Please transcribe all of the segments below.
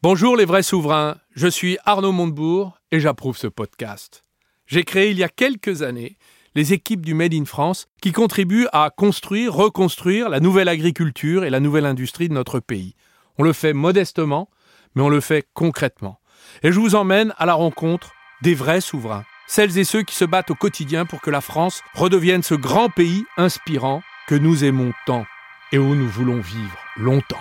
Bonjour les vrais souverains, je suis Arnaud Montebourg et j'approuve ce podcast. J'ai créé il y a quelques années les équipes du Made in France qui contribuent à construire, reconstruire la nouvelle agriculture et la nouvelle industrie de notre pays. On le fait modestement, mais on le fait concrètement. Et je vous emmène à la rencontre des vrais souverains, celles et ceux qui se battent au quotidien pour que la France redevienne ce grand pays inspirant que nous aimons tant et où nous voulons vivre longtemps.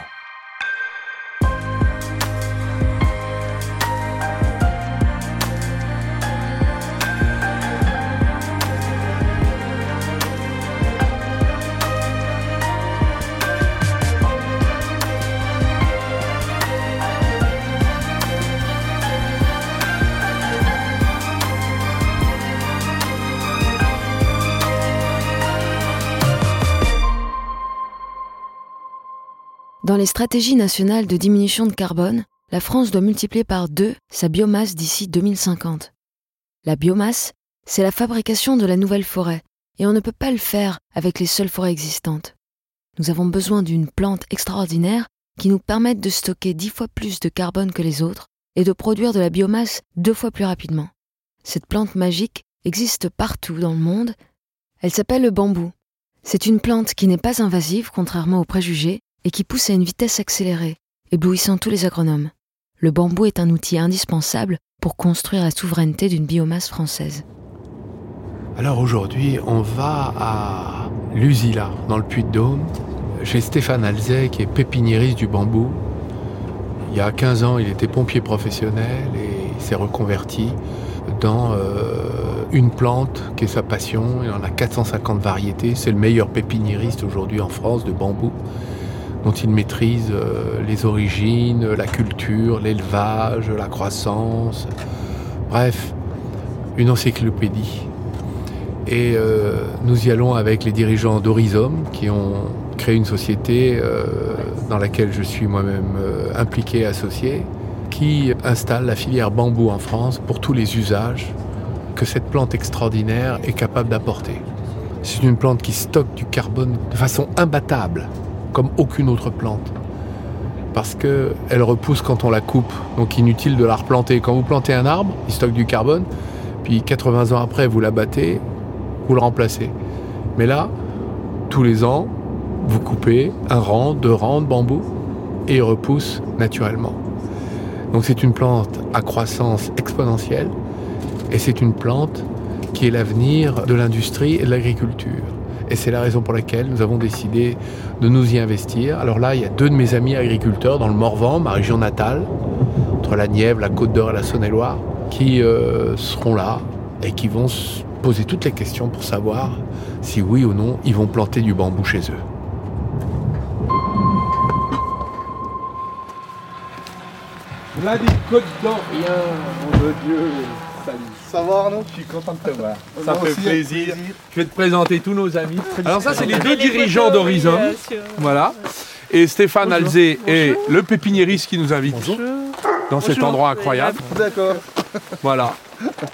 Dans les stratégies nationales de diminution de carbone, la France doit multiplier par deux sa biomasse d'ici 2050. La biomasse, c'est la fabrication de la nouvelle forêt, et on ne peut pas le faire avec les seules forêts existantes. Nous avons besoin d'une plante extraordinaire qui nous permette de stocker dix fois plus de carbone que les autres et de produire de la biomasse deux fois plus rapidement. Cette plante magique existe partout dans le monde. Elle s'appelle le bambou. C'est une plante qui n'est pas invasive, contrairement aux préjugés, et qui pousse à une vitesse accélérée, éblouissant tous les agronomes. Le bambou est un outil indispensable pour construire la souveraineté d'une biomasse française. Alors aujourd'hui, on va à Lusila, dans le Puy-de-Dôme, chez Stéphane Alzey, qui est pépiniériste du bambou. Il y a 15 ans, il était pompier professionnel et il s'est reconverti dans euh, une plante qui est sa passion. Il en a 450 variétés. C'est le meilleur pépiniériste aujourd'hui en France de bambou dont il maîtrise euh, les origines, la culture, l'élevage, la croissance. Bref, une encyclopédie. Et euh, nous y allons avec les dirigeants d'Horizom qui ont créé une société euh, dans laquelle je suis moi-même impliqué, associé, qui installe la filière bambou en France pour tous les usages que cette plante extraordinaire est capable d'apporter. C'est une plante qui stocke du carbone de façon imbattable comme aucune autre plante. Parce qu'elle repousse quand on la coupe, donc inutile de la replanter. Quand vous plantez un arbre, il stocke du carbone, puis 80 ans après, vous l'abattez, vous le remplacez. Mais là, tous les ans, vous coupez un rang, deux rangs de bambou, et il repousse naturellement. Donc c'est une plante à croissance exponentielle, et c'est une plante qui est l'avenir de l'industrie et de l'agriculture. Et c'est la raison pour laquelle nous avons décidé de nous y investir. Alors là, il y a deux de mes amis agriculteurs dans le Morvan, ma région natale, entre la Nièvre, la Côte d'Or et la Saône-et-Loire, qui euh, seront là et qui vont se poser toutes les questions pour savoir si oui ou non ils vont planter du bambou chez eux. La Côte d'Or, mon Dieu. Ça va Arnaud Je suis content de te voir. Ça fait plaisir. Je vais te présenter tous nos amis. Alors ça, c'est les deux dirigeants d'Horizon. Voilà. Et Stéphane Alzé est le pépiniériste qui nous invite dans cet endroit incroyable. D'accord. Voilà.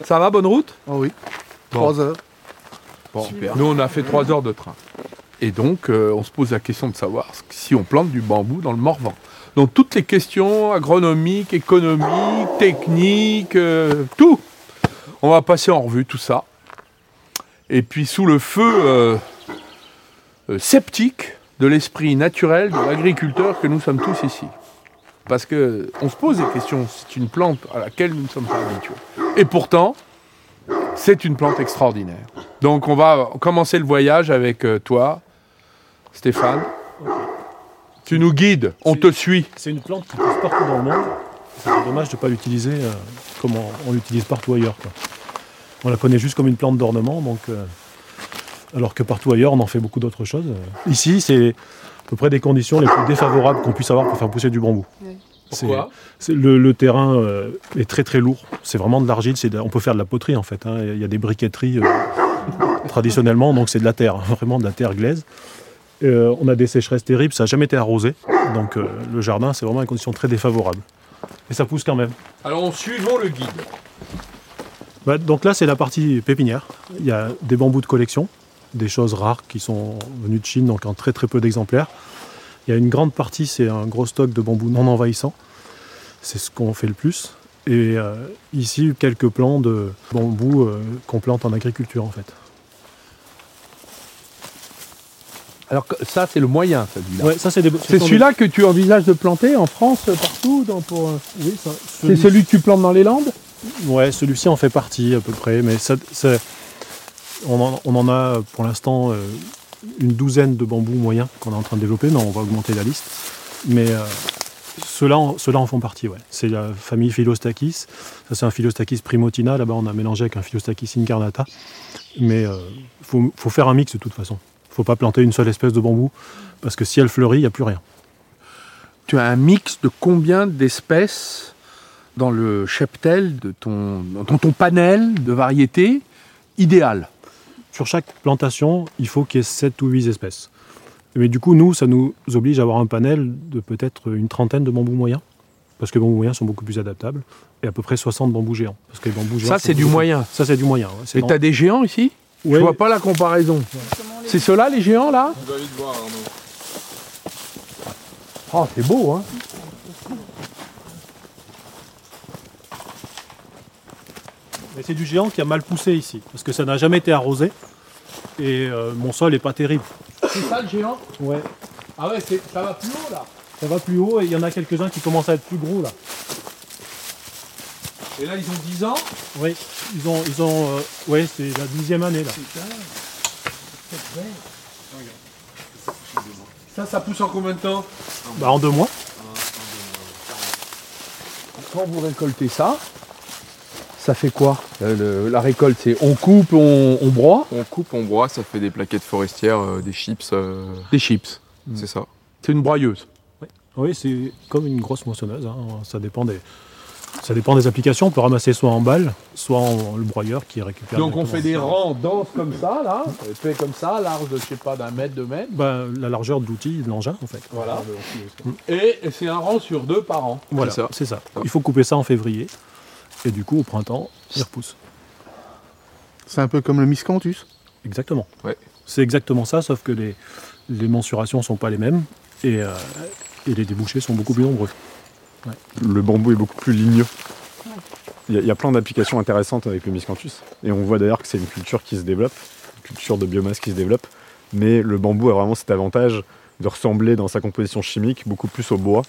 Ça va, bonne route? Oh oui. Trois heures. Bon. Nous, on a fait trois heures de train. Et donc, euh, on se pose la question de savoir si on plante du bambou dans le Morvan. Donc, toutes les questions agronomiques, économiques, techniques, euh, tout. On va passer en revue tout ça. Et puis sous le feu euh, euh, sceptique de l'esprit naturel de l'agriculteur que nous sommes tous ici. Parce qu'on se pose des questions, c'est une plante à laquelle nous ne sommes pas habitués. Et pourtant, c'est une plante extraordinaire. Donc on va commencer le voyage avec euh, toi, Stéphane. Tu nous guides, on te suit. C'est une plante qui pousse partout dans le monde. C'est dommage de ne pas l'utiliser comme on, l'utilise partout ailleurs. On la connaît juste comme une plante d'ornement, donc, euh, alors que partout ailleurs, on en fait beaucoup d'autres choses. Ici, c'est à peu près des conditions les plus défavorables qu'on puisse avoir pour faire pousser du bambou. Pourquoi? le, terrain euh, est très très lourd. C'est vraiment de l'argile. On peut faire de la poterie en fait. Hein. Il y a des briqueteries euh, traditionnellement, donc c'est de la terre, vraiment de la terre glaise. on a des sécheresses terribles, ça n'a jamais été arrosé. Donc le jardin, c'est vraiment une condition très défavorable. Et ça pousse quand même. Alors suivons le guide. Bah, donc là, c'est la partie pépinière. Il y a des bambous de collection, des choses rares qui sont venues de Chine, donc en très très peu d'exemplaires. Il y a une grande partie, c'est un gros stock de bambous non envahissants. C'est ce qu'on fait le plus. Et euh, ici, quelques plants de bambou euh, qu'on plante en agriculture en fait. Alors ça, c'est le moyen, celui-là. Ouais, ça, c'est des- celui-là que tu envisages de planter en France, euh, partout dans- pour, euh, des- Oui, ça- C'est celui que tu plantes dans les Landes? Ouais, celui-ci en fait partie à peu près, mais ça, ça- on, en, on en a pour l'instant euh, une douzaine de bambous moyens qu'on est en train de développer, mais on va augmenter la liste. Mais euh, ceux-là en, ceux-là en font partie, ouais. C'est la famille Philostachys. Ça, c'est un Philostachys primotina. Là-bas, on a mélangé avec un Philostachys incarnata. Mais il faut, faut faire un mix de toute façon. Il ne faut pas planter une seule espèce de bambou, parce que si elle fleurit, il n'y a plus rien. Tu as un mix de combien d'espèces dans le cheptel de ton, dans ton panel de variétés idéal? Sur chaque plantation, il faut qu'il y ait 7 ou 8 espèces. Mais du coup, nous, ça nous oblige à avoir un panel de peut-être une trentaine de bambous moyens, parce que les bambous moyens sont beaucoup plus adaptables, et à peu près 60 bambous géants. Parce que les bambous géants Ça, c'est du moyen. Ça, c'est du moyen. ouais. Et tu as des géants ici? Ouais, Je vois pas la comparaison. C'est ceux-là, les géants, là On va vite voir Arnaud. Oh, c'est beau, hein Mais c'est du géant qui a mal poussé ici, parce que ça n'a jamais été arrosé, et euh, mon sol n'est pas terrible. C'est ça, le géant? Ouais. Ah ouais, ça va plus haut, là Ça va plus haut, et il y en a quelques-uns qui commencent à être plus gros là. Et là, ils ont 10 ans? Oui, ils ont, ils ont, euh, ouais, c'est la dixième année là. Ça, ça pousse en combien de temps Bah, en deux mois. Quand vous récoltez ça, ça fait quoi Euh, le- La récolte, c'est on coupe, on, on broie On coupe, on broie, ça fait des plaquettes forestières, euh, des chips, euh, Des chips. c'est ça. C'est une broyeuse. Oui, c'est comme une grosse moissonneuse. hein. Ça, dépend des, ça dépend des applications. On peut ramasser soit en balle, soit en le broyeur qui récupère. Donc on fait des rangs denses comme ça, là, fait comme ça, large, je sais pas, d'un mètre, deux mètres. Bah, la largeur de l'outil, de l'engin en fait. Voilà. Et c'est un rang sur deux par an. Voilà, ça. c'est ça. Il faut couper ça en février. Et du coup, au printemps, il repousse. C'est un peu comme le miscanthus. Exactement. Ouais. C'est exactement ça, sauf que les, les mensurations sont pas les mêmes et, euh, et les débouchés sont beaucoup plus nombreux. Le bambou est beaucoup plus ligneux. Il y, a- il y a plein d'applications intéressantes avec le miscanthus. Et on voit d'ailleurs que c'est une culture qui se développe, une culture de biomasse qui se développe. Mais le bambou a vraiment cet avantage de ressembler dans sa composition chimique beaucoup plus au bois,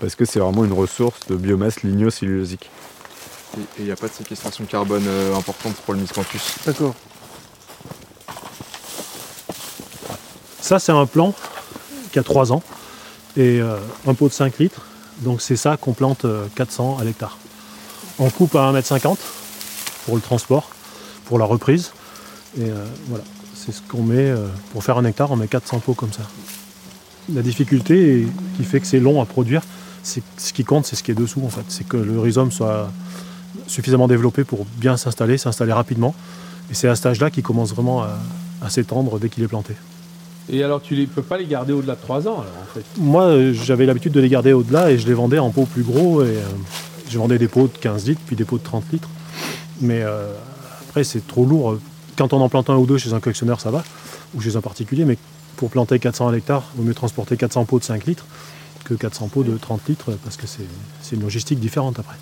parce que c'est vraiment une ressource de biomasse ligno-cellulosique. Et il n'y a pas de séquestration de carbone euh, importante pour le miscanthus? D'accord. Ça, c'est un plan qui a 3 ans et euh, un pot de 5 litres. Donc c'est ça qu'on plante euh, 400 à l'hectare. On coupe à 1m50 pour le transport, pour la reprise. Et euh, voilà, c'est ce qu'on met euh, pour faire un hectare, on met 400 pots comme ça. La difficulté qui fait que c'est long à produire, c'est ce qui compte, c'est ce qui est dessous en fait. C'est que le rhizome soit suffisamment développé pour bien s'installer, s'installer rapidement. Et c'est à cet âge-là qu'il commence vraiment à s'étendre dès qu'il est planté. Et alors, tu ne peux pas les garder au-delà de 3 ans, alors, en fait? Moi, euh, j'avais l'habitude de les garder au-delà et je les vendais en pots plus gros. Et, euh, je vendais des pots de 15 litres, puis des pots de 30 litres. Mais euh, après, c'est trop lourd. Quand on en plante un ou deux chez un collectionneur, ça va, ou chez un particulier. Mais pour planter 400 à l'hectare, il vaut mieux transporter 400 pots de 5 litres que 400 pots de 30 litres, parce que c'est c'est une logistique différente après.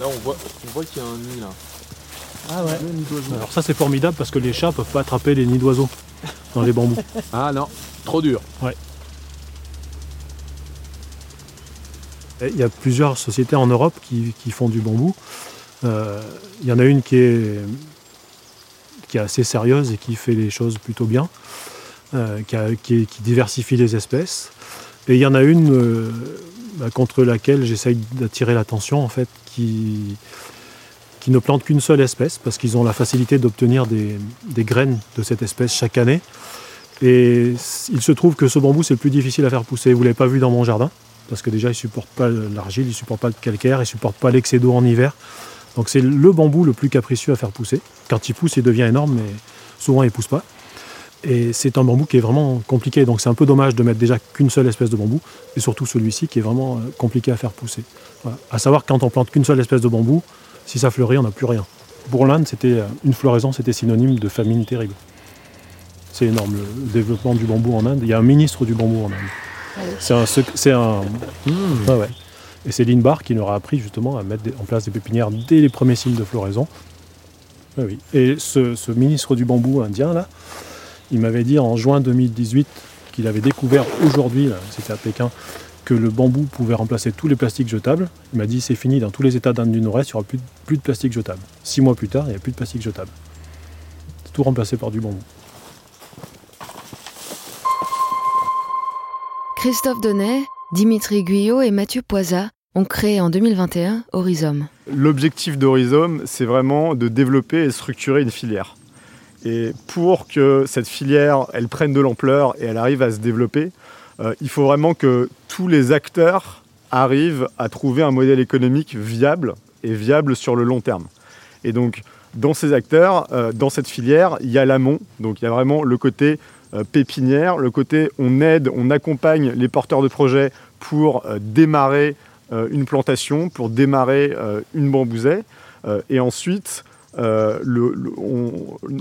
Là, on voit, on voit qu'il y a un nid là. Ah ouais. Alors ça, c'est formidable parce que les chats peuvent pas attraper les nids d'oiseaux dans les bambous. Ah non, trop dur. Il y a plusieurs sociétés en Europe qui, qui font du bambou. Euh, il y en a une qui est, qui est assez sérieuse et qui fait les choses plutôt bien, euh, qui, a- qui- qui diversifie les espèces. Et il y en a une euh, bah, contre laquelle j'essaye d'attirer l'attention, en fait, qui, qui ne plante qu'une seule espèce, parce qu'ils ont la facilité d'obtenir des, graines de cette espèce chaque année. Et il se trouve que ce bambou, c'est le plus difficile à faire pousser. Vous ne l'avez pas vu dans mon jardin parce que déjà il supporte pas l'argile, il supporte pas le calcaire, il supporte pas l'excès d'eau en hiver. Donc c'est le bambou le plus capricieux à faire pousser. Quand il pousse, il devient énorme, mais souvent il pousse pas. Et c'est un bambou qui est vraiment compliqué, donc c'est un peu dommage de mettre déjà qu'une seule espèce de bambou, et surtout celui-ci qui est vraiment euh, compliqué à faire pousser. Voilà. À savoir quand on plante qu'une seule espèce de bambou, si ça fleurit, on n'a plus rien. Pour l'Inde, c'était euh, une floraison, c'était synonyme de famine terrible. C'est énorme le développement du bambou en Inde. Il y a un ministre du bambou en Inde. C'est un. C'est un ouais, ouais. Et c'est Lindbar qui nous a appris justement à mettre en place des pépinières dès les premiers signes de floraison. Oui. Et ce, ce ministre du bambou indien, là, il m'avait dit en juin 2018 qu'il avait découvert aujourd'hui, c'était à Pékin, que le bambou pouvait remplacer tous les plastiques jetables. Il m'a dit c'est fini, dans tous les États d'Inde du Nord-Est, il n'y aura plus, de- plus de plastique jetable. Six mois plus tard, il n'y a plus de plastique jetable. C'est tout remplacé par du bambou. Christophe Donnet, Dimitri Guyot et Mathieu Poisa ont créé en 2021 Horizon. L'objectif d'Horizon, c'est vraiment de développer et structurer une filière. Et pour que cette filière, elle prenne de l'ampleur et elle arrive à se développer, euh, il faut vraiment que tous les acteurs arrivent à trouver un modèle économique viable et viable sur le long terme. Et donc, dans ces acteurs, euh, dans cette filière, il y a l'amont, donc il y a vraiment le côté euh, pépinière, le côté on aide, on accompagne les porteurs de projets pour démarrer une plantation, pour démarrer une bambousée. Et ensuite, on,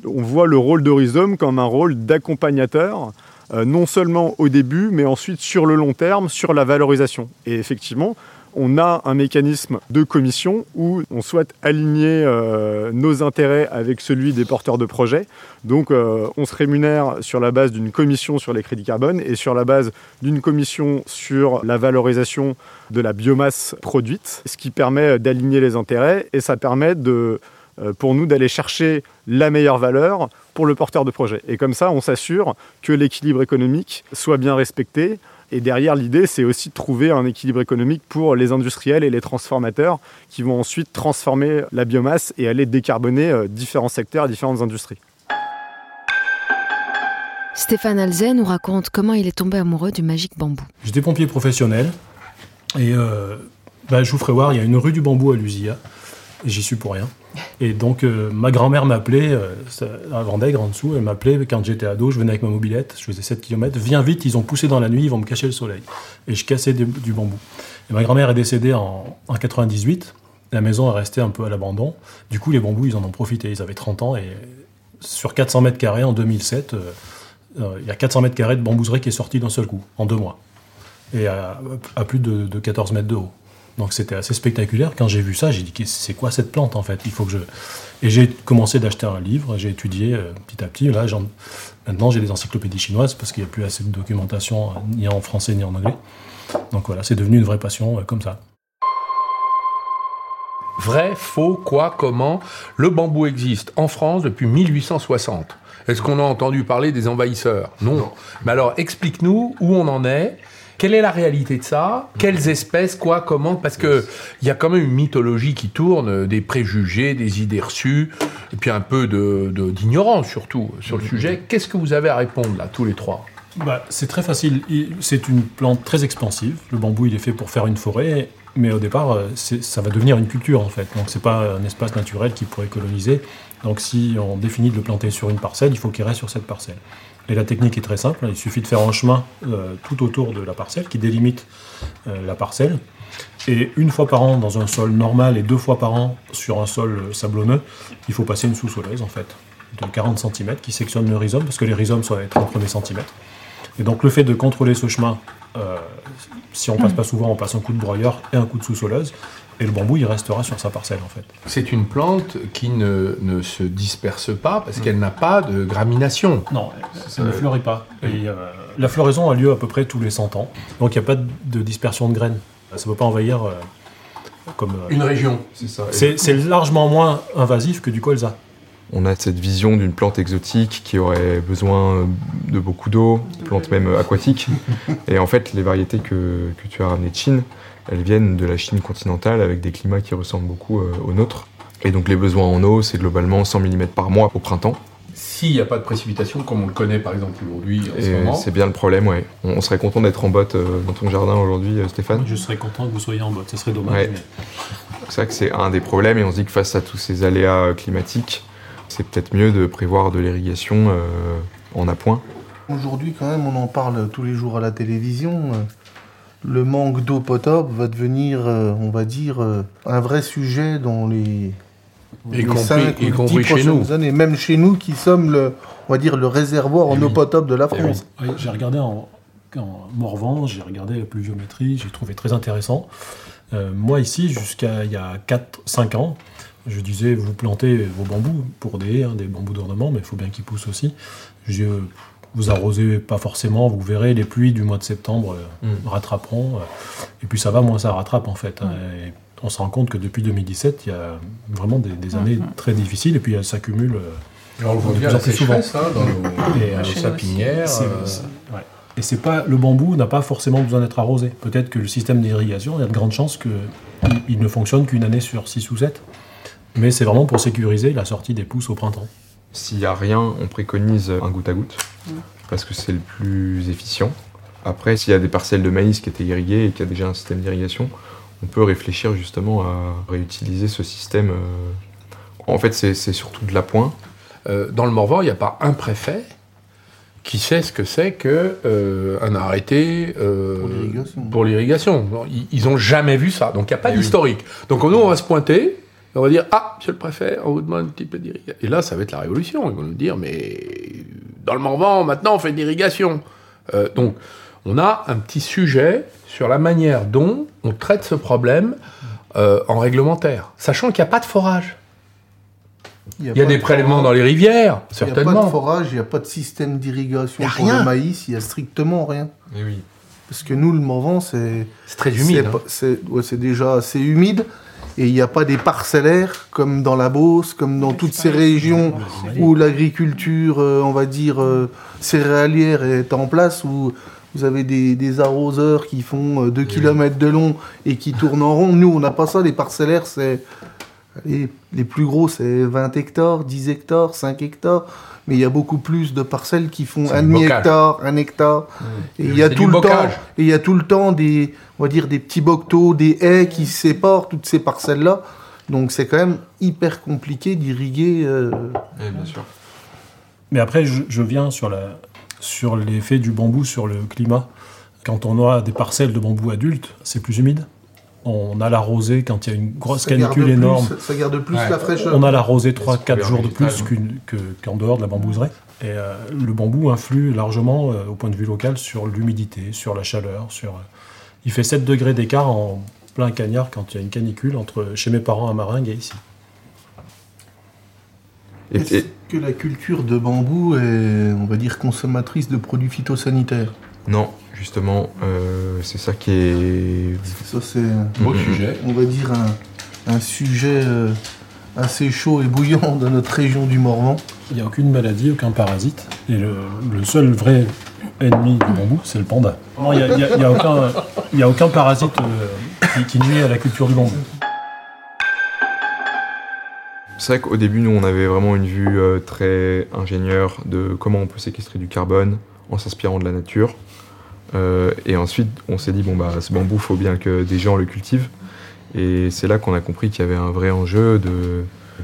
voit le rôle Rhizome comme un rôle d'accompagnateur, euh, non seulement au début, mais ensuite sur le long terme, sur la valorisation. Et effectivement, on a un mécanisme de commission où on souhaite aligner euh, nos intérêts avec celui des porteurs de projets. Donc euh, on se rémunère sur la base d'une commission sur les crédits carbone et sur la base d'une commission sur la valorisation de la biomasse produite, ce qui permet d'aligner les intérêts et ça permet pour nous d'aller chercher la meilleure valeur pour le porteur de projet. Et comme ça, on s'assure que l'équilibre économique soit bien respecté. Et derrière, l'idée, c'est aussi de trouver un équilibre économique pour les industriels et les transformateurs qui vont ensuite transformer la biomasse et aller décarboner euh, différents secteurs et différentes industries. Stéphane Alzen nous raconte comment il est tombé amoureux du magique bambou. J'étais pompier professionnel et euh, bah, je vous ferai voir, il y a une rue du bambou à Lusia. Et J'y suis pour rien. Et donc euh, ma grand-mère m'appelait, euh, à Vendègre en dessous, elle m'appelait quand j'étais ado, je venais avec ma mobilette, je faisais 7 km, viens vite, ils ont poussé dans la nuit, ils vont me cacher le soleil. Et je cassais du, bambou. Et ma grand-mère est décédée en, en 98, la maison est restée un peu à l'abandon. Du coup les bambous, ils en ont profité, ils avaient 30 ans et sur 400 mètres carrés en 2007, euh, euh, il y a 400 mètres carrés de bambouserie qui est sorti d'un seul coup, en deux mois et à, à plus de, de 14 mètres de haut. Donc c'était assez spectaculaire. Quand j'ai vu ça, j'ai dit c'est quoi cette plante en fait? Il faut que je et j'ai commencé d'acheter un livre. J'ai étudié euh, petit à petit. Là, j'en- maintenant j'ai des encyclopédies chinoises parce qu'il n'y a plus assez de documentation euh, ni en français ni en anglais. Donc voilà, c'est devenu une vraie passion euh, comme ça. Vrai, faux, quoi, comment? Le bambou existe en France depuis 1860. Est-ce qu'on a entendu parler des envahisseurs? Non. Mais alors, explique-nous où on en est. Quelle est la réalité de ça Quelles espèces, quoi, comment Parce que il y a quand même une mythologie qui tourne, euh, des préjugés, des idées reçues, et puis un peu de- de- d'ignorance surtout sur le sujet. Qu'est-ce que vous avez à répondre là, tous les trois Bah, c'est très facile. Il- C'est une plante très expansive. Le bambou, il est fait pour faire une forêt, mais au départ, euh, ça va devenir une culture en fait. Donc c'est pas un espace naturel qui pourrait coloniser. Donc si on définit de le planter sur une parcelle, il faut qu'il reste sur cette parcelle. Et la technique est très simple. Il suffit de faire un chemin euh, tout autour de la parcelle qui délimite euh, la parcelle. Et une fois par an dans un sol normal et deux fois par an sur un sol euh, sablonneux, il faut passer une sous-soleuse en fait de 40 cm qui sectionne le rhizome parce que les rhizomes sont à 30 premiers centimètres. Et donc le fait de contrôler ce chemin, euh, si on passe pas souvent, on passe un coup de broyeur et un coup de sous-soleuse, et le bambou il restera sur sa parcelle en fait. C'est une plante qui ne, ne se disperse pas parce qu'elle n'a pas de gramination. Non, ça ne fleurit pas. Et, euh, la floraison a lieu à peu près tous les 100 ans, donc il n'y a pas de, dispersion de graines. Ça ne peut pas envahir euh, comme. euh, Une région. C'est ça. C'est largement moins invasif que du colza. On a cette vision d'une plante exotique qui aurait besoin de beaucoup d'eau, plante même aquatique. Et en fait, les variétés que, que tu as ramenées de Chine, elles viennent de la Chine continentale avec des climats qui ressemblent beaucoup euh, aux nôtres. Et donc les besoins en eau, c'est globalement 100 mm par mois au printemps. S'il n'y a pas de précipitation, comme on le connaît par exemple aujourd'hui en ce moment, c'est bien le problème, ouais. On, on serait content d'être en botte euh, dans ton jardin aujourd'hui, euh, Stéphane. Je serais content que vous soyez en botte, ce serait dommage. Ouais. mais- C'est vrai que c'est un des problèmes et on se dit que face à tous ces aléas euh, climatiques, c'est peut-être mieux de prévoir de l'irrigation euh, en appoint. Aujourd'hui, quand même, on en parle tous les jours à la télévision. Le manque d'eau potable va devenir, euh, on va dire, euh, un vrai sujet dans les, Y les compris- cinq y ou dix compris chez prochaines nous. années. Même chez nous, qui sommes le, on va dire, le réservoir en Eh eau oui. potable de la Eh France. Oui, j'ai regardé en, en Morvan, j'ai regardé la pluviométrie, j'ai trouvé très intéressant. Euh, moi, ici, jusqu'à il y a 4-5 ans, je disais, vous plantez vos bambous pour des, hein, des bambous d'ornement, mais il faut bien qu'ils poussent aussi. Je vous arrosez pas forcément, vous verrez, les pluies du mois de septembre euh, mm. rattraperont. et puis ça va, moins ça rattrape en fait. Hein. Mm. on se rend compte que depuis 2017, il y a vraiment des, années mm. très difficiles, et puis elles s'accumulent. on le voit bien plus souvent. Hein, dans nos, sapinières. Et c'est pas le bambou n'a pas forcément besoin d'être arrosé. Peut-être que le système d'irrigation, il y a de grandes chances qu'il ne fonctionne qu'une année sur 6 ou 7. Mais c'est vraiment pour sécuriser la sortie des pousses au printemps. S'il n'y a rien, on préconise un goutte à goutte, parce que c'est le plus efficient. Après, s'il y a des parcelles de maïs qui étaient irriguées et qu'il y a déjà un système d'irrigation, on peut réfléchir justement à réutiliser ce système. Euh. En fait, c'est surtout de l'appoint. Euh, dans le Morvan, il n'y a pas un préfet qui sait ce que c'est qu'un euh, arrêté pour l'irrigation. Ils n'ont jamais vu ça, donc il n'y a pas eh d'historique. Donc nous, on va se pointer, on va dire Ah, monsieur le préfet, on vous demande un petit peu d'irrigation. Et là, ça va être la révolution. Ils vont nous dire Mais dans le Morvan, maintenant, on fait de l'irrigation. Euh, donc, on a un petit sujet sur la manière dont on traite ce problème euh, en réglementaire, sachant qu'il n'y a pas de forage. Il y a, des prélèvements dans les rivières, certainement. Il n'y a pas de forage, il n'y a pas de système d'irrigation pour le maïs, il n'y a strictement rien. Oui. Parce que nous, le Morvan, c'est. C'est très humide. C'est hein. déjà assez humide et il n'y a pas des parcellaires comme dans la Beauce, comme dans toutes ces régions où l'agriculture, euh, on va dire, euh, céréalière est en place, où vous avez des, arroseurs qui font 2 euh, km de long et qui tournent en rond. Nous, on n'a pas ça. Les parcellaires, c'est. Les, les plus gros, c'est 20 hectares, 10 hectares, 5 hectares mais il y a beaucoup plus de parcelles qui font un demi hectare, un hectare. Et il y a tout le temps, et il y a tout le temps des, on va dire des petits bocteaux, des haies qui séparent toutes ces parcelles là. Donc c'est quand même hyper compliqué d'irriguer. Euh, bien sûr. Mais après, je, viens sur la sur l'effet du bambou sur le climat. Quand on aura des parcelles de bambou adultes, c'est plus humide on a la rosée quand il y a une grosse canicule énorme. ça garde plus la fraîcheur. On a la rosée 3-4 jours de plus qu'en dehors de la bambouserie. Et euh, le bambou influe largement, euh, au point de vue local, sur l'humidité, sur la chaleur. Sur, euh, il fait 7 degrés d'écart en plein cagnard quand il y a une canicule entre chez mes parents à Maringue et ici. Est-ce que la culture de bambou est, on va dire, consommatrice de produits phytosanitaires? Non, justement, euh, c'est ça qui est. Ça, c'est un beau sujet. On va dire un, sujet euh, assez chaud et bouillant dans notre région du Morvan. Il n'y a aucune maladie, aucun parasite. Et le, seul vrai ennemi du bambou, c'est le panda. Il n'y a, aucun, parasite euh, qui, nuit à la culture du bambou. C'est vrai qu'au début, nous, on avait vraiment une vue très ingénieure de comment on peut séquestrer du carbone en s'inspirant de la nature. Euh, et ensuite, on s'est dit, bon, bah, ce bambou, faut bien que des gens le cultivent. Et c'est là qu'on a compris qu'il y avait un vrai enjeu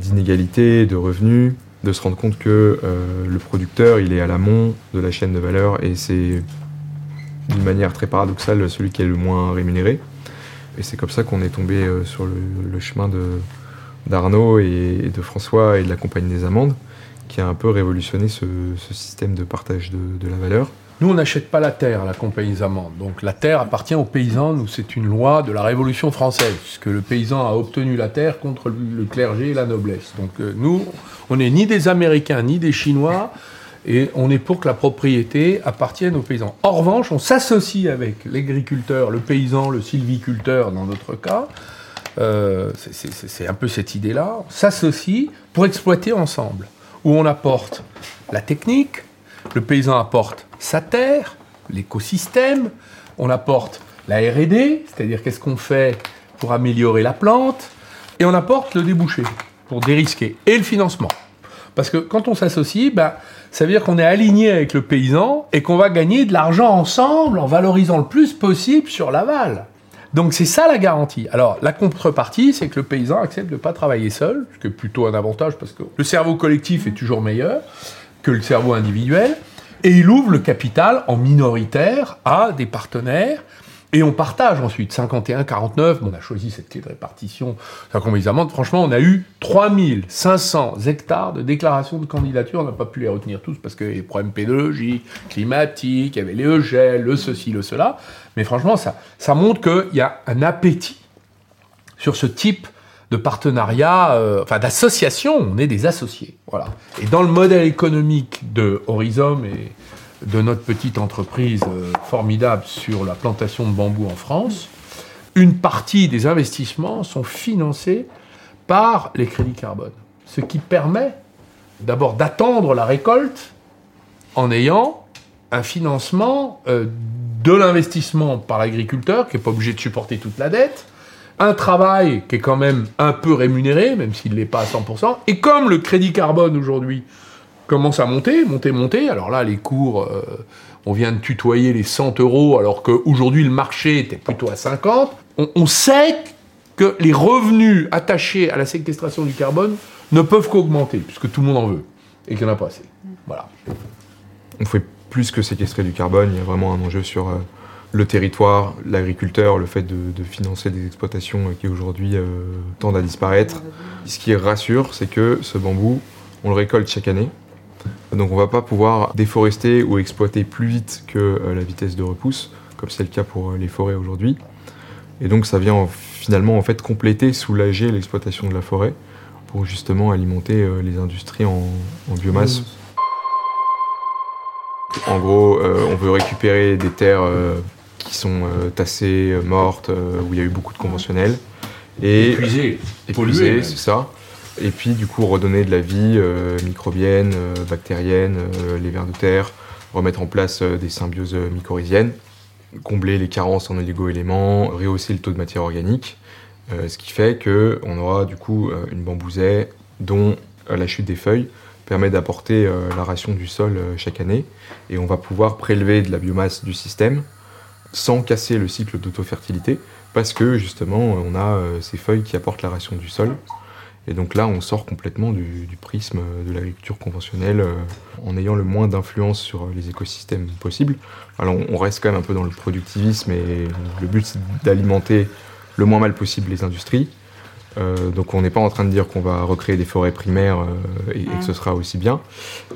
d'inégalité, de, revenus, de se rendre compte que euh, le producteur, il est à l'amont de la chaîne de valeur et c'est d'une manière très paradoxale celui qui est le moins rémunéré. Et c'est comme ça qu'on est tombé euh, sur le, chemin d'Arnaud et, de François et de la Compagnie des Amandes, qui a un peu révolutionné ce, système de partage de la valeur. Nous, on n'achète pas la terre à la compagnie amendes. Donc la terre appartient aux paysans. Nous, c'est une loi de la Révolution française, puisque le paysan a obtenu la terre contre le clergé et la noblesse. Donc euh, nous, on n'est ni des Américains ni des Chinois, et on est pour que la propriété appartienne aux paysans. En revanche, on s'associe avec l'agriculteur, le paysan, le sylviculteur dans notre cas. Euh, c'est un peu cette idée-là. On s'associe pour exploiter ensemble, où on apporte la technique, le paysan apporte sa terre, l'écosystème, on apporte la RD, c'est-à-dire qu'est-ce qu'on fait pour améliorer la plante, et on apporte le débouché pour dérisquer, et le financement. Parce que quand on s'associe, ben, ça veut dire qu'on est aligné avec le paysan et qu'on va gagner de l'argent ensemble en valorisant le plus possible sur l'aval. Donc c'est ça la garantie. Alors la contrepartie, c'est que le paysan accepte de ne pas travailler seul, ce qui est plutôt un avantage parce que le cerveau collectif est toujours meilleur que le cerveau individuel. Et il ouvre le capital en minoritaire à des partenaires Et on partage ensuite 51-49. On a choisi cette clé de répartition. Ça. Franchement, on a eu 3500 hectares de déclarations de candidature. On n'a pas pu les retenir tous parce qu'il y avait des problèmes pédologiques, climatiques, il y avait les EGL, le ceci, le cela. Mais franchement, ça, ça montre qu'il y a un appétit sur ce type de partenariat, euh, enfin d'association. On est des associés. Voilà. Et dans le modèle économique de Horizon et de notre petite entreprise euh, formidable sur la plantation de bambou en France, une partie des investissements sont financés par les crédits carbone. Ce qui permet d'abord d'attendre la récolte en ayant un financement euh, de l'investissement par l'agriculteur, qui n'est pas obligé de supporter toute la dette, un travail qui est quand même un peu rémunéré, même s'il ne l'est pas à 100%, et comme le crédit carbone aujourd'hui commence à monter, monter, monter. Alors là, les cours, euh, on vient de tutoyer les 100 euros, alors qu'aujourd'hui, le marché était plutôt à 50. On, sait que les revenus attachés à la séquestration du carbone ne peuvent qu'augmenter, puisque tout le monde en veut, et qu'il n'y en a pas assez. Voilà. On fait plus que séquestrer du carbone, il y a vraiment un enjeu sur euh, le territoire, l'agriculteur, le fait de, financer des exploitations euh, qui aujourd'hui tendent à disparaître. Ce qui rassure, c'est que ce bambou, on le récolte chaque année, donc on ne va pas pouvoir déforester ou exploiter plus vite que euh, la vitesse de repousse, comme c'est le cas pour euh, les forêts aujourd'hui. Et donc ça vient finalement en fait compléter, soulager l'exploitation de la forêt pour justement alimenter euh, les industries en, biomasse. En gros, on veut récupérer des terres qui sont tassées, mortes, où il y a eu beaucoup de conventionnels. Et épuisées, épuisées, c'est ça. Et puis du coup redonner de la vie euh, microbienne, euh, bactérienne, euh, les vers de terre, remettre en place des symbioses mycorhiziennes, combler les carences en oligo-éléments, rehausser le taux de matière organique, ce qui fait qu'on aura du coup une bambousée dont la chute des feuilles permet d'apporter la ration du sol chaque année. Et on va pouvoir prélever de la biomasse du système sans casser le cycle d'autofertilité parce que justement on a ces feuilles qui apportent la ration du sol et donc là, on sort complètement du, prisme de l'agriculture conventionnelle euh, en ayant le moins d'influence sur les écosystèmes possible. Alors on reste quand même un peu dans le productivisme et le but c'est d'alimenter le moins mal possible les industries. Euh, donc on n'est pas en train de dire qu'on va recréer des forêts primaires euh, et, que ce sera aussi bien.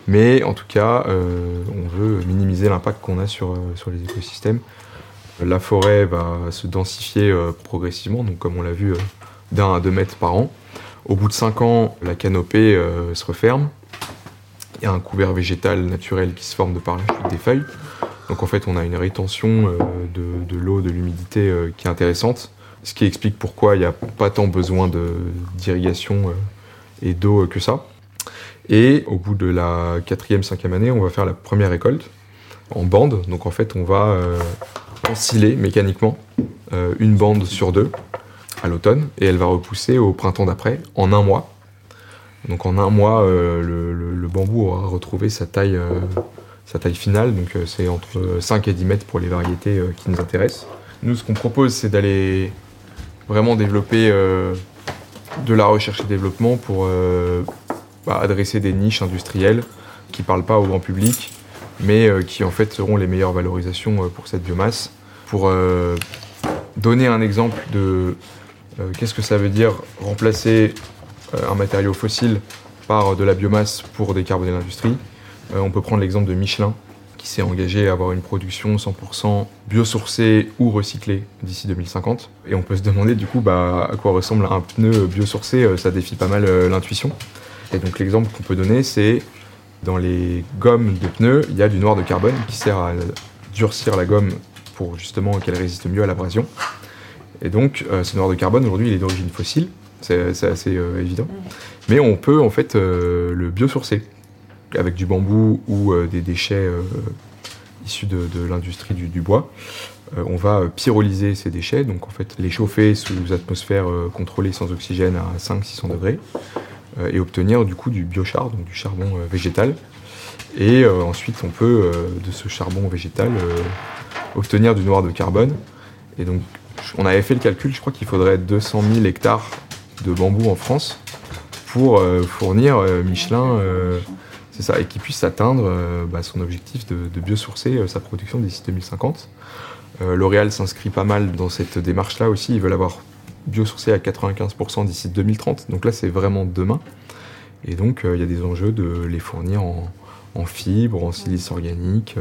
Mais en tout cas, on veut minimiser l'impact qu'on a sur, sur les écosystèmes. La forêt va se densifier progressivement, donc comme on l'a vu, d'un à deux mètres par an. Au bout de 5 ans, la canopée euh, se referme. Il y a un couvert végétal naturel qui se forme de par la chute des feuilles. Donc en fait, on a une rétention euh, de, l'eau, de l'humidité euh, qui est intéressante. Ce qui explique pourquoi il n'y a pas tant besoin d'irrigation et d'eau que ça. Et au bout de la quatrième, cinquième année, on va faire la première récolte en bande. Donc en fait, on va ensiler mécaniquement une bande sur deux à l'automne et elle va repousser au printemps d'après en un mois. Donc en un mois, euh, le, bambou aura retrouvé sa taille, euh, sa taille finale, donc euh, c'est entre 5 et 10 mètres pour les variétés qui nous intéressent. Nous, ce qu'on propose, c'est d'aller vraiment développer de la recherche et développement pour bah, adresser des niches industrielles qui ne parlent pas au grand public, mais qui en fait seront les meilleures valorisations pour cette biomasse. Pour donner un exemple de euh, qu'est-ce que ça veut dire remplacer euh, un matériau fossile par de la biomasse pour décarboner l'industrie euh, On peut prendre l'exemple de Michelin, qui s'est engagé à avoir une production 100% biosourcée ou recyclée d'ici 2050. Et on peut se demander du coup bah, à quoi ressemble un pneu biosourcé, ça défie pas mal l'intuition. Et donc l'exemple qu'on peut donner, c'est dans les gommes de pneus, il y a du noir de carbone qui sert à durcir la gomme pour justement qu'elle résiste mieux à l'abrasion. Et donc, euh, ce noir de carbone, aujourd'hui, il est d'origine fossile, c'est assez euh, évident. Mais on peut en fait euh, le biosourcer avec du bambou ou des déchets issus de, l'industrie du, bois. on va pyrolyser ces déchets, donc en fait les chauffer sous atmosphère contrôlée sans oxygène à 500-600 degrés et obtenir du coup du biochar, donc du charbon végétal. Et ensuite on peut de ce charbon végétal obtenir du noir de carbone. Et donc on avait fait le calcul, je crois qu'il faudrait 200 000 hectares de bambou en France pour euh, fournir euh, Michelin, euh, c'est ça, et qu'il puisse atteindre bah, son objectif de, biosourcer sa production d'ici 2050. L'Oréal s'inscrit pas mal dans cette démarche-là aussi. Ils veulent avoir biosourcé à 95% d'ici 2030. Donc là, c'est vraiment demain. Et donc, il y a des enjeux de les fournir en, en fibres, en silice organique.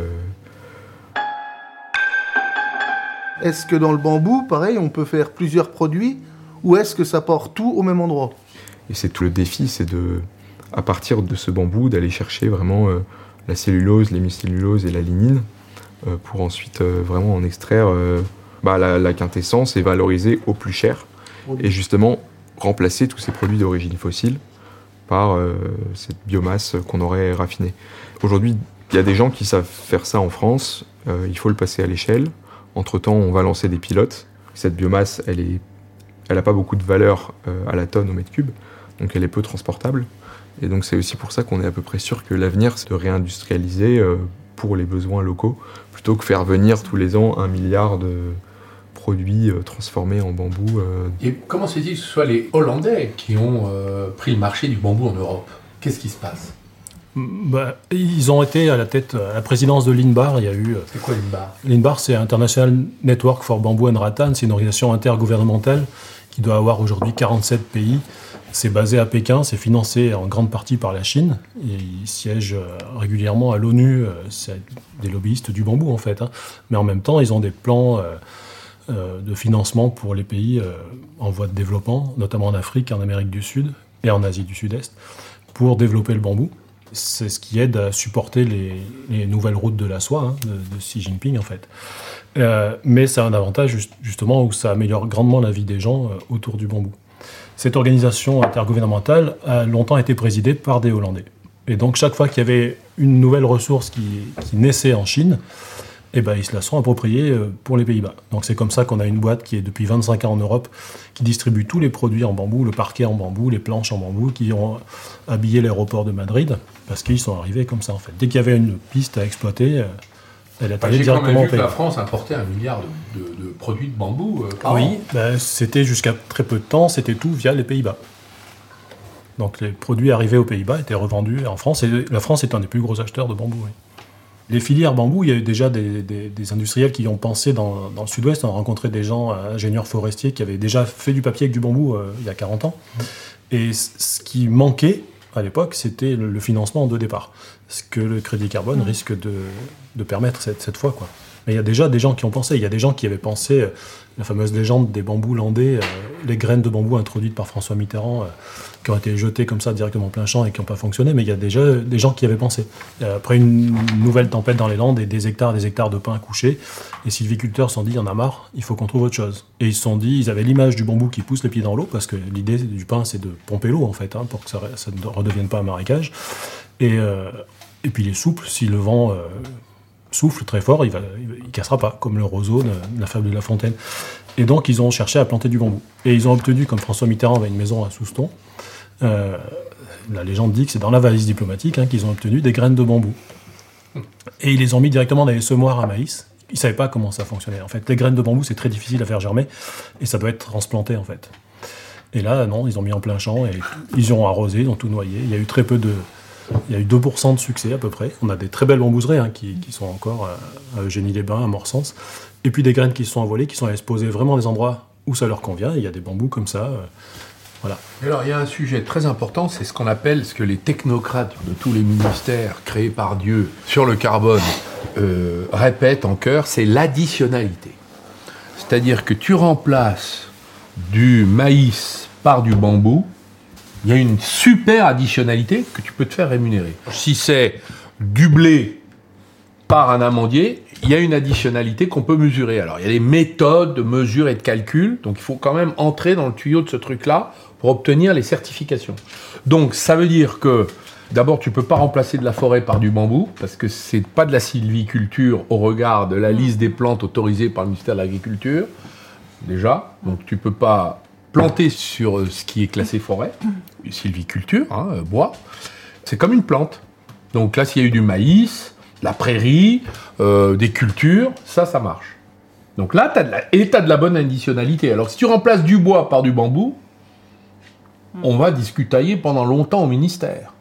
Est-ce que dans le bambou, pareil, on peut faire plusieurs produits ou est-ce que ça porte tout au même endroit? Et c'est tout le défi, c'est de, à partir de ce bambou, d'aller chercher vraiment euh, la cellulose, l'hémicellulose et la lignine euh, pour ensuite euh, vraiment en extraire bah, la, quintessence et valoriser au plus cher. Et justement remplacer tous ces produits d'origine fossile par cette biomasse qu'on aurait raffinée. Aujourd'hui, il y a des gens qui savent faire ça en France, il faut le passer à l'échelle. Entre-temps, on va lancer des pilotes. Cette biomasse, elle est elle n'a pas beaucoup de valeur euh, à la tonne au mètre cube, donc elle est peu transportable. Et donc c'est aussi pour ça qu'on est à peu près sûr que l'avenir, c'est de réindustrialiser euh, pour les besoins locaux, plutôt que faire venir tous les ans un milliard de produits euh, transformés en bambou. Et comment se dit que ce soit les Hollandais qui ont pris le marché du bambou en Europe? Qu'est-ce qui se passe? Bah, ils ont été à la tête, à la présidence de l'INBAR. Il y a eu. C'est quoi l'INBAR? L'INBAR, c'est International Network for Bamboo and Rattan. C'est une organisation intergouvernementale qui doit avoir aujourd'hui 47 pays. C'est basé à Pékin, c'est financé en grande partie par la Chine. Et il siège euh, régulièrement à l'ONU. Euh, c'est des lobbyistes du bambou en fait. Hein. Mais en même temps, ils ont des plans euh, de financement pour les pays en voie de développement, notamment en Afrique, en Amérique du Sud et en Asie du Sud-Est, pour développer le bambou. C'est ce qui aide à supporter les, nouvelles routes de la soie hein, de, Xi Jinping en fait. Euh, mais c'est un avantage justement où ça améliore grandement la vie des gens euh, autour du bambou. Cette organisation intergouvernementale a longtemps été présidée par des Hollandais. Et donc chaque fois qu'il y avait une nouvelle ressource qui, naissait en Chine, eh ben, ils se la sont appropriés euh, pour les Pays-Bas. Donc c'est comme ça qu'on a une boîte qui est depuis 25 ans en Europe, qui distribue tous les produits en bambou, le parquet en bambou, les planches en bambou, qui ont habillé l'aéroport de Madrid, parce qu'ils sont arrivés comme ça en fait. Dès qu'il y avait une piste à exploiter, elle a J'ai quand même vu que la France importait un milliard de, produits de bambou. Euh, oui, bah, c'était jusqu'à très peu de temps, c'était tout via les Pays-Bas. Donc les produits arrivés aux Pays-Bas étaient revendus en France, et la France est un des plus gros acheteurs de bambou. Les filières bambou, il y a eu déjà des, industriels qui y ont pensé dans, le sud-ouest. On a rencontré des gens, euh, ingénieurs forestiers, qui avaient déjà fait du papier avec du bambou euh, il y a 40 ans. Et ce qui manquait à l'époque, c'était le, financement de départ. Ce que le crédit carbone risque de, de permettre cette, cette, fois. Quoi. Mais il y a déjà des gens qui ont pensé. Il y a des gens qui avaient pensé, euh, la fameuse légende des bambous landais, euh, les graines de bambou introduites par François Mitterrand, euh, qui ont été jetées comme ça directement en plein champ et qui n'ont pas fonctionné. Mais il y a déjà des gens qui avaient pensé. Après une nouvelle tempête dans les Landes et des hectares, des hectares de pins couchés, les sylviculteurs se sont dit, il y en a marre, il faut qu'on trouve autre chose. Et ils se sont dit, ils avaient l'image du bambou qui pousse les pieds dans l'eau, parce que l'idée du pain, c'est de pomper l'eau, en fait, hein, pour que ça, ne redevienne pas un marécage. Et, et puis il est souple, si le vent souffle très fort, il ne cassera pas, comme le roseau de la fable de La Fontaine. Et donc, ils ont cherché à planter du bambou. Et ils ont obtenu, comme François Mitterrand avait une maison à Souston, euh, la légende dit que c'est dans la valise diplomatique hein, qu'ils ont obtenu des graines de bambou. Et ils les ont mis directement dans les semoirs à maïs. Ils ne savaient pas comment ça fonctionnait. En fait, les graines de bambou, c'est très difficile à faire germer et ça doit être transplanté, en fait. Et là, non, ils ont mis en plein champ et ils ont arrosé, ils ont tout noyé. Il y a eu très peu de, il y a eu 2% de succès à peu près. On a des très belles bambouseries hein, qui, sont encore à Eugénie-les-Bains, à Morsens. Et puis des graines qui sont envolées, qui sont exposées vraiment des endroits où ça leur convient. Il y a des bambous comme ça. Euh, voilà. Alors il y a un sujet très important, c'est ce qu'on appelle, ce que les technocrates de tous les ministères créés par Dieu sur le carbone euh, répètent en chœur, c'est l'additionnalité. C'est-à-dire que tu remplaces du maïs par du bambou, il y a une super additionnalité que tu peux te faire rémunérer. Si c'est du blé par un amandier, il y a une additionnalité qu'on peut mesurer. Alors, il y a des méthodes de mesure et de calcul, donc il faut quand même entrer dans le tuyau de ce truc-là pour obtenir les certifications. Donc, ça veut dire que d'abord, tu peux pas remplacer de la forêt par du bambou, parce que c'est pas de la sylviculture au regard de la liste des plantes autorisées par le ministère de l'Agriculture, déjà. Donc, tu peux pas planté sur euh, ce qui est classé forêt, sylviculture, hein, euh, bois, c'est comme une plante. Donc là, s'il y a eu du maïs, la prairie, euh, des cultures, ça, ça marche. Donc là, tu as de la, de la bonne additionnalité. Alors si tu remplaces du bois par du bambou, on va discutailler pendant longtemps au ministère.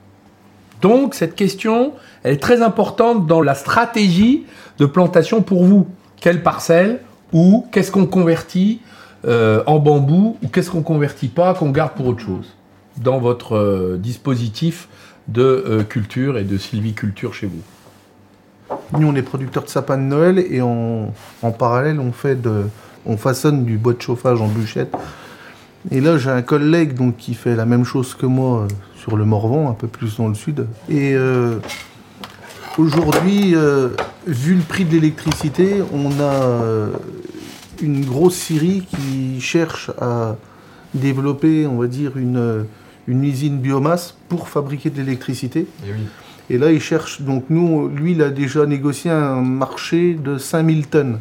Donc cette question, elle est très importante dans la stratégie de plantation pour vous. Quelle parcelle Ou qu'est-ce qu'on convertit euh, en bambou ou qu'est-ce qu'on convertit pas, qu'on garde pour autre chose dans votre euh, dispositif de euh, culture et de sylviculture chez vous Nous, on est producteurs de sapins de Noël et en, parallèle, on, fait de, on façonne du bois de chauffage en bûchette. Et là, j'ai un collègue donc, qui fait la même chose que moi sur le Morvan, un peu plus dans le sud. Et aujourd'hui, vu le prix de l'électricité, on a une grosse Syrie qui cherche à développer, on va dire, une, une usine biomasse pour fabriquer de l'électricité. Et, Et, là, il cherche, donc nous, lui, il a déjà négocié un marché de 5000 tonnes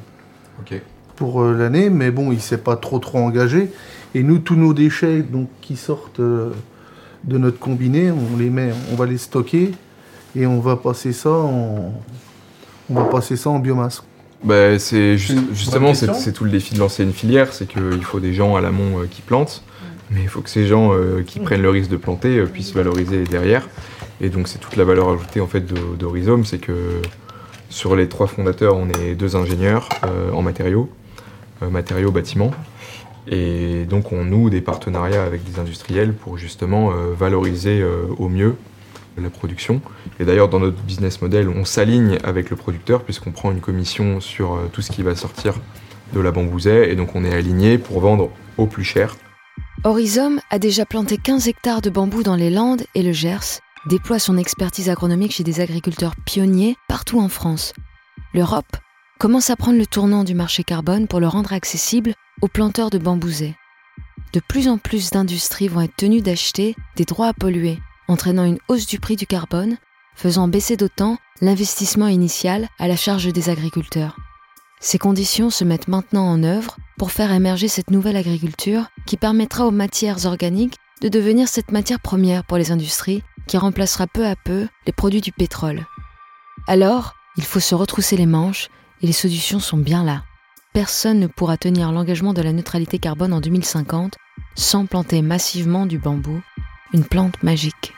pour euh, l'année, mais bon, il ne s'est pas trop trop engagé. Et nous, tous nos déchets donc, qui sortent euh, de notre combiné, on les met, on va les stocker et on va passer ça en, on va passer ça en biomasse. Bah, c'est justement c'est tout le défi de lancer une filière, c'est qu'il faut des gens à l'amont euh, qui plantent, mais il faut que ces gens euh, qui prennent le risque de planter euh, puissent valoriser derrière. Et donc c'est toute la valeur ajoutée en fait de, Rhizome, c'est que sur les trois fondateurs, on est deux ingénieurs en matériaux, matériaux bâtiments, et donc on noue des partenariats avec des industriels pour justement valoriser au mieux la production. Et d'ailleurs, dans notre business model, on s'aligne avec le producteur puisqu'on prend une commission sur euh, tout ce qui va sortir de la bambousée et donc on est aligné pour vendre au plus cher. Horizom a déjà planté 15 hectares de bambou dans les Landes et le Gers, déploie son expertise agronomique chez des agriculteurs pionniers partout en France. L'Europe commence à prendre le tournant du marché carbone pour le rendre accessible aux planteurs de bambousées. De plus en plus d'industries vont être tenues d'acheter des droits à polluer entraînant une hausse du prix du carbone, faisant baisser d'autant l'investissement initial à la charge des agriculteurs. Ces conditions se mettent maintenant en œuvre pour faire émerger cette nouvelle agriculture qui permettra aux matières organiques de devenir cette matière première pour les industries qui remplacera peu à peu les produits du pétrole. Alors, il faut se retrousser les manches et les solutions sont bien là. Personne ne pourra tenir l'engagement de la neutralité carbone en 2050 sans planter massivement du bambou, une plante magique.